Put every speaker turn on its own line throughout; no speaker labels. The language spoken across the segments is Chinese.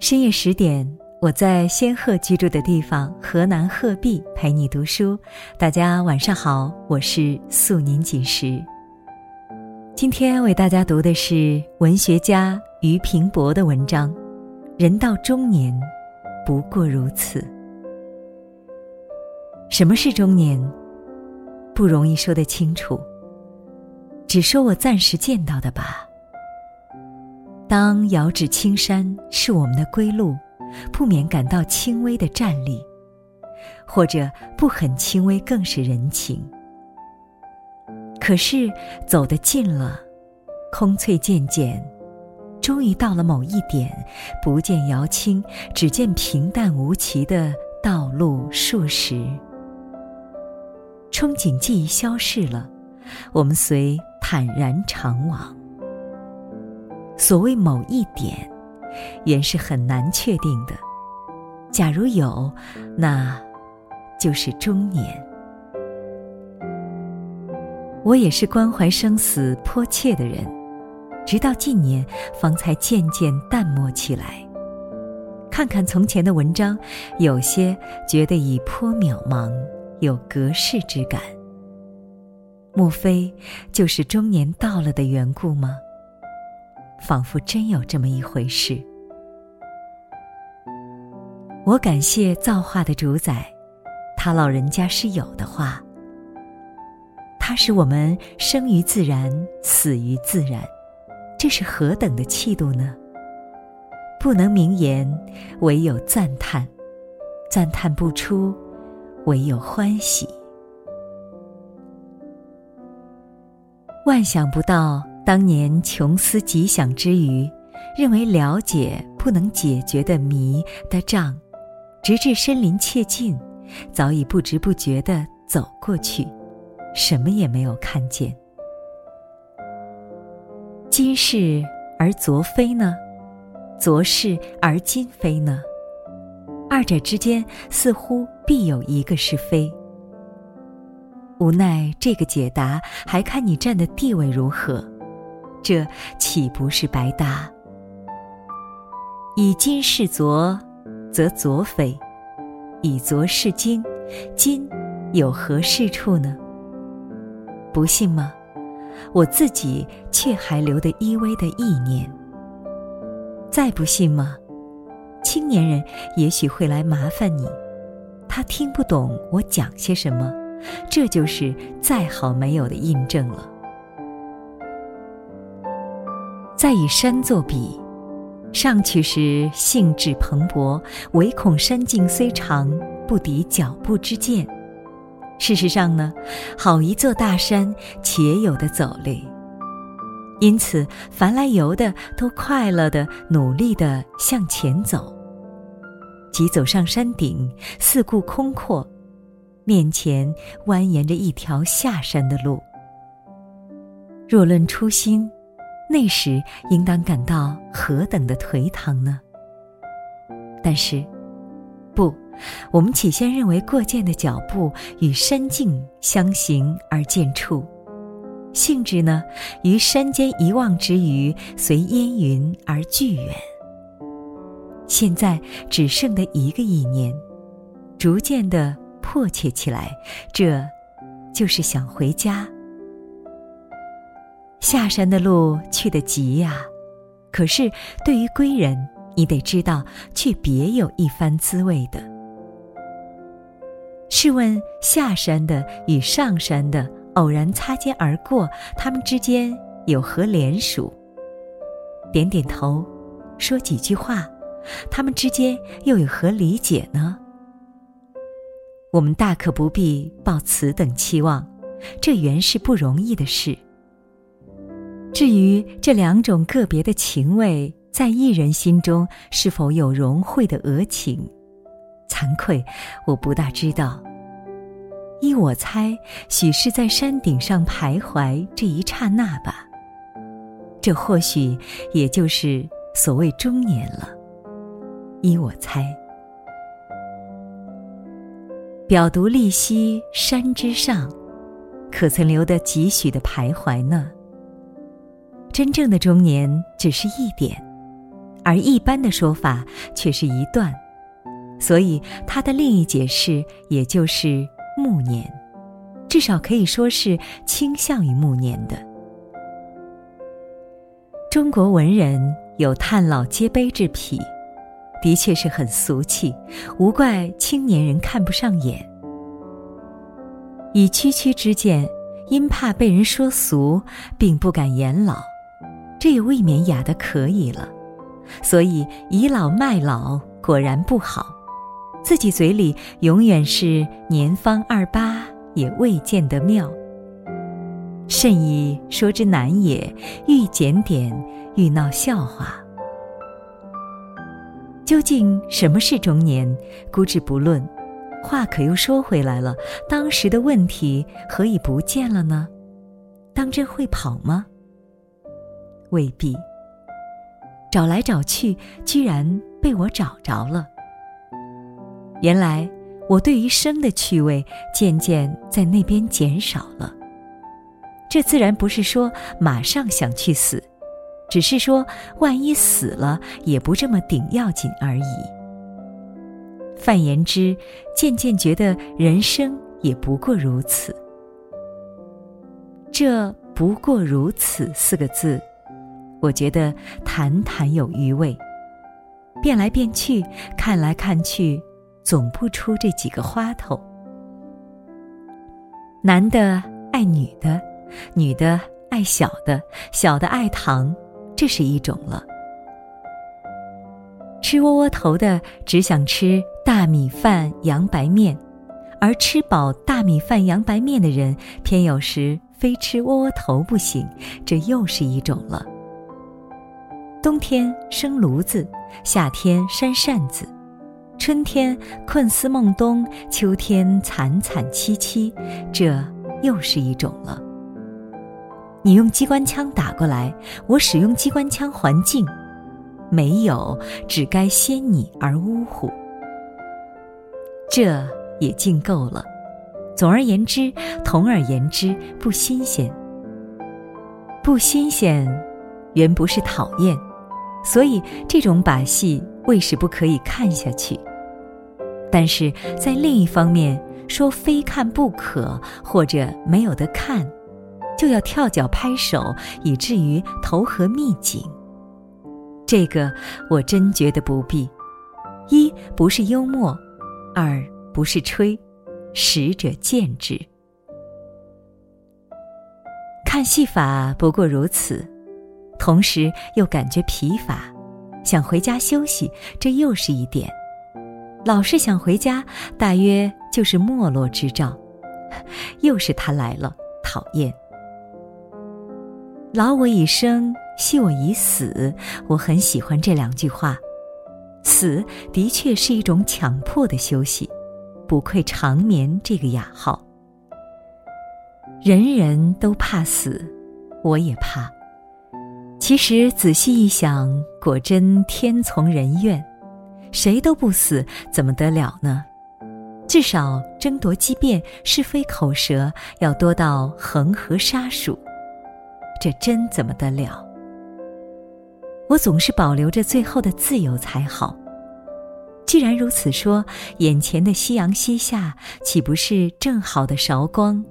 深夜十点，我在仙鹤居住的地方河南鹤壁陪你读书。大家晚上好，我是素年锦时。今天为大家读的是文学家俞平伯的文章《人到中年，不过如此》。什么是中年？不容易说得清楚，只说我暂时见到的吧。当遥指青山是我们的归路，不免感到轻微的站立，或者不很轻微更是人情。可是走得近了，空翠渐渐，终于到了某一点，不见遥青，只见平淡无奇的道路数十。憧憬记忆消逝了，我们随坦然长往。所谓某一点，原是很难确定的。假如有，那就是中年。我也是关怀生死迫切的人，直到近年方才渐渐淡漠起来。看看从前的文章，有些觉得已颇渺茫，有隔世之感。莫非就是中年到了的缘故吗？仿佛真有这么一回事。我感谢造化的主宰，他老人家是有的话。他使我们生于自然，死于自然，这是何等的气度呢？不能明言，唯有赞叹；赞叹不出，唯有欢喜。万想不到。当年穷思极想之余，认为了解不能解决的谜的障，直至身临切近，早已不知不觉地走过去，什么也没有看见。今是而昨非呢？昨是而今非呢？二者之间似乎必有一个是非。无奈这个解答还看你站的地位如何。这岂不是白搭？以今视昨，则昨非；以昨是今，今有何是处呢？不信吗？我自己却还留得依偎的意念。再不信吗？青年人也许会来麻烦你，他听不懂我讲些什么，这就是再好没有的印证了。再以山作比，上去时兴致蓬勃，唯恐山径虽长，不敌脚步之健。事实上呢，好一座大山，且有的走累。因此，凡来游的都快乐的、努力的向前走。即走上山顶，四顾空阔，面前蜿蜒着一条下山的路。若论初心。那时应当感到何等的颓唐呢？但是，不，我们起先认为过涧的脚步与山径相形而见处，性质呢，于山间一望之余，随烟云而俱远。现在只剩的一个意念，逐渐的迫切起来，这，就是想回家。下山的路去得急呀，可是对于归人，你得知道，却别有一番滋味的。试问下山的与上山的偶然擦肩而过，他们之间有何联属？点点头，说几句话，他们之间又有何理解呢？我们大可不必抱此等期望，这原是不容易的事。至于这两种个别的情味，在一人心中是否有融汇的额情，惭愧，我不大知道。依我猜，许是在山顶上徘徊这一刹那吧。这或许也就是所谓中年了。依我猜，表读立兮山之上，可曾留得几许的徘徊呢？真正的中年只是一点，而一般的说法却是一段，所以它的另一解释也就是暮年，至少可以说是倾向于暮年的。中国文人有叹老皆悲之癖，的确是很俗气，无怪青年人看不上眼。以区区之见，因怕被人说俗，并不敢言老，这也未免雅的可以了。所以倚老卖老果然不好，自己嘴里永远是年方二八也未见得妙。甚以说之难也，愈检点愈闹笑话。究竟什么是中年？姑置不论。话可又说回来了，当时的问题何以不见了呢？当真会跑吗？未必。找来找去，居然被我找着了。原来我对于生的趣味渐渐在那边减少了。这自然不是说马上想去死，只是说万一死了也不这么顶要紧而已。泛言之，渐渐觉得人生也不过如此。这“不过如此”四个字。我觉得谈谈有余味，变来变去，看来看去，总不出这几个花头。男的爱女的，女的爱小的，小的爱糖，这是一种了。吃窝窝头的只想吃大米饭、洋白面，而吃饱大米饭、洋白面的人，偏有时非吃窝窝头不行，这又是一种了。冬天生炉子，夏天扇扇子，春天困思梦冬，秋天惨惨戚戚，这又是一种了。你用机关枪打过来，我使用机关枪还敬，没有，只该先你而呜呼。这也尽够了。总而言之，同而言之，不新鲜。不新鲜，原不是讨厌。所以这种把戏为什不可以看下去？但是在另一方面说非看不可，或者没有得看，就要跳脚拍手，以至于投河觅井。这个我真觉得不必。一不是幽默，二不是吹，使者见之。看戏法不过如此。同时又感觉疲乏，想回家休息，这又是一点。老是想回家，大约就是没落之兆。又是他来了，讨厌。劳我以生，惜我以死。我很喜欢这两句话。死的确是一种强迫的休息，不愧长眠这个雅号。人人都怕死，我也怕。其实仔细一想，果真天从人愿，谁都不死，怎么得了呢？至少争夺激辩、是非口舌要多到恒河沙数，这真怎么得了？我总是保留着最后的自由才好。既然如此说，眼前的夕阳西下，岂不是正好的韶光，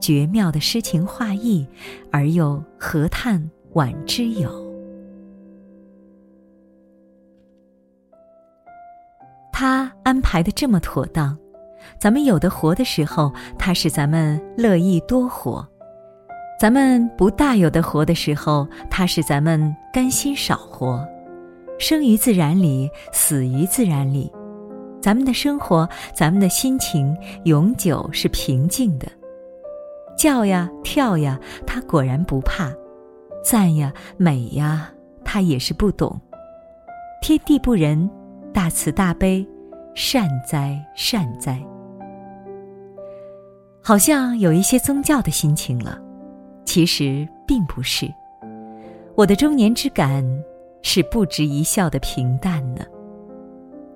绝妙的诗情画意，而又何叹？晚之友，他安排的这么妥当，咱们有的活的时候，他使咱们乐意多活；咱们不大有的活的时候，他使咱们甘心少活。生于自然里，死于自然里，咱们的生活，咱们的心情，永久是平静的。叫呀跳呀，他果然不怕。赞呀，美呀，他也是不懂。天地不仁，大慈大悲，善哉善哉。好像有一些宗教的心情了，其实并不是。我的中年之感是不值一笑的平淡呢。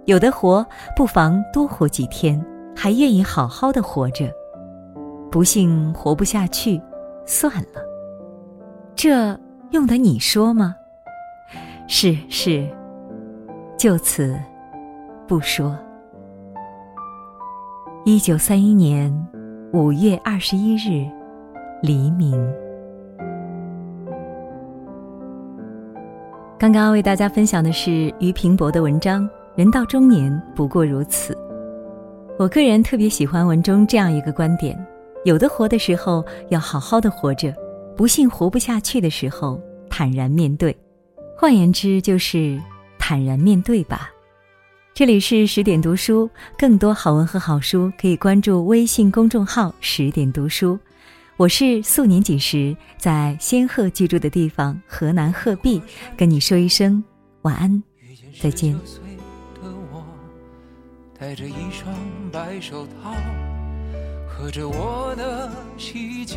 有的活，不妨多活几天，还愿意好好的活着。不幸活不下去，算了。这用得你说吗？是是，
就此不说。一九三一年五月二十一日黎明。刚刚为大家分享的是俞平伯的文章《人到中年不过如此》。我个人特别喜欢文中这样一个观点：有的活的时候要好好的活着，不幸活不下去的时候坦然面对。换言之，就是坦然面对吧。这里是十点读书，更多好文和好书可以关注微信公众号“十点读书”。我是素年锦时，在仙鹤居住的地方河南鹤壁，跟你说一声晚安，再见。戴着一双白手套，喝着我的喜酒，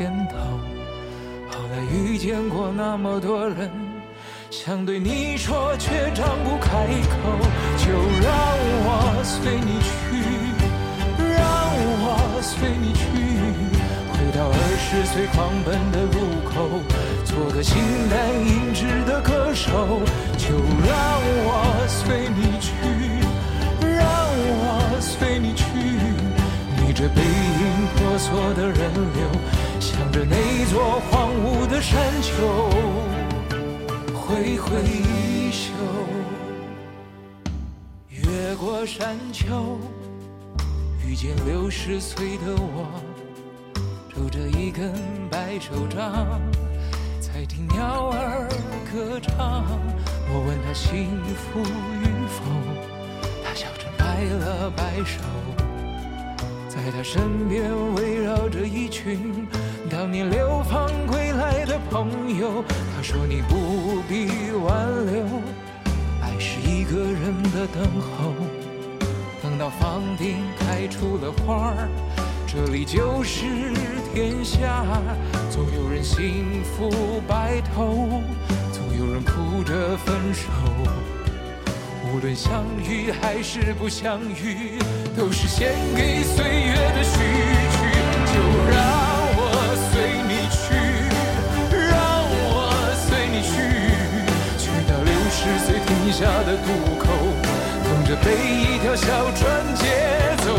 点头。后来遇见过那么多人。想对你说，却张不开口，就让我随你去，让我随你去，回到二十岁狂奔的路口，做个形单影只的歌手，就让我随你去，让我随你去，逆着背影婆娑的人流，荒芜的山丘。挥挥衣袖，越过山丘，遇见六十岁的我，拄着一根白手杖，在听鸟儿歌唱。我问他幸福与否，他笑着摆了摆手，在他身边围绕着一群。当年流放归来的朋友，他说你不必挽留，爱是一个人的等候。等到房顶开出了花儿，这里就是天下。总有人幸福白头，总有人哭着分手。无论相遇还是不相遇，都是献给岁月的序曲。就让。下的渡口，等着被一条小船接走，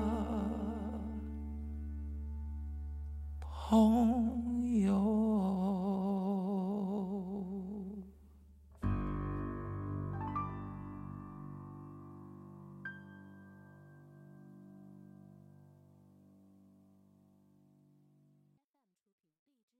？home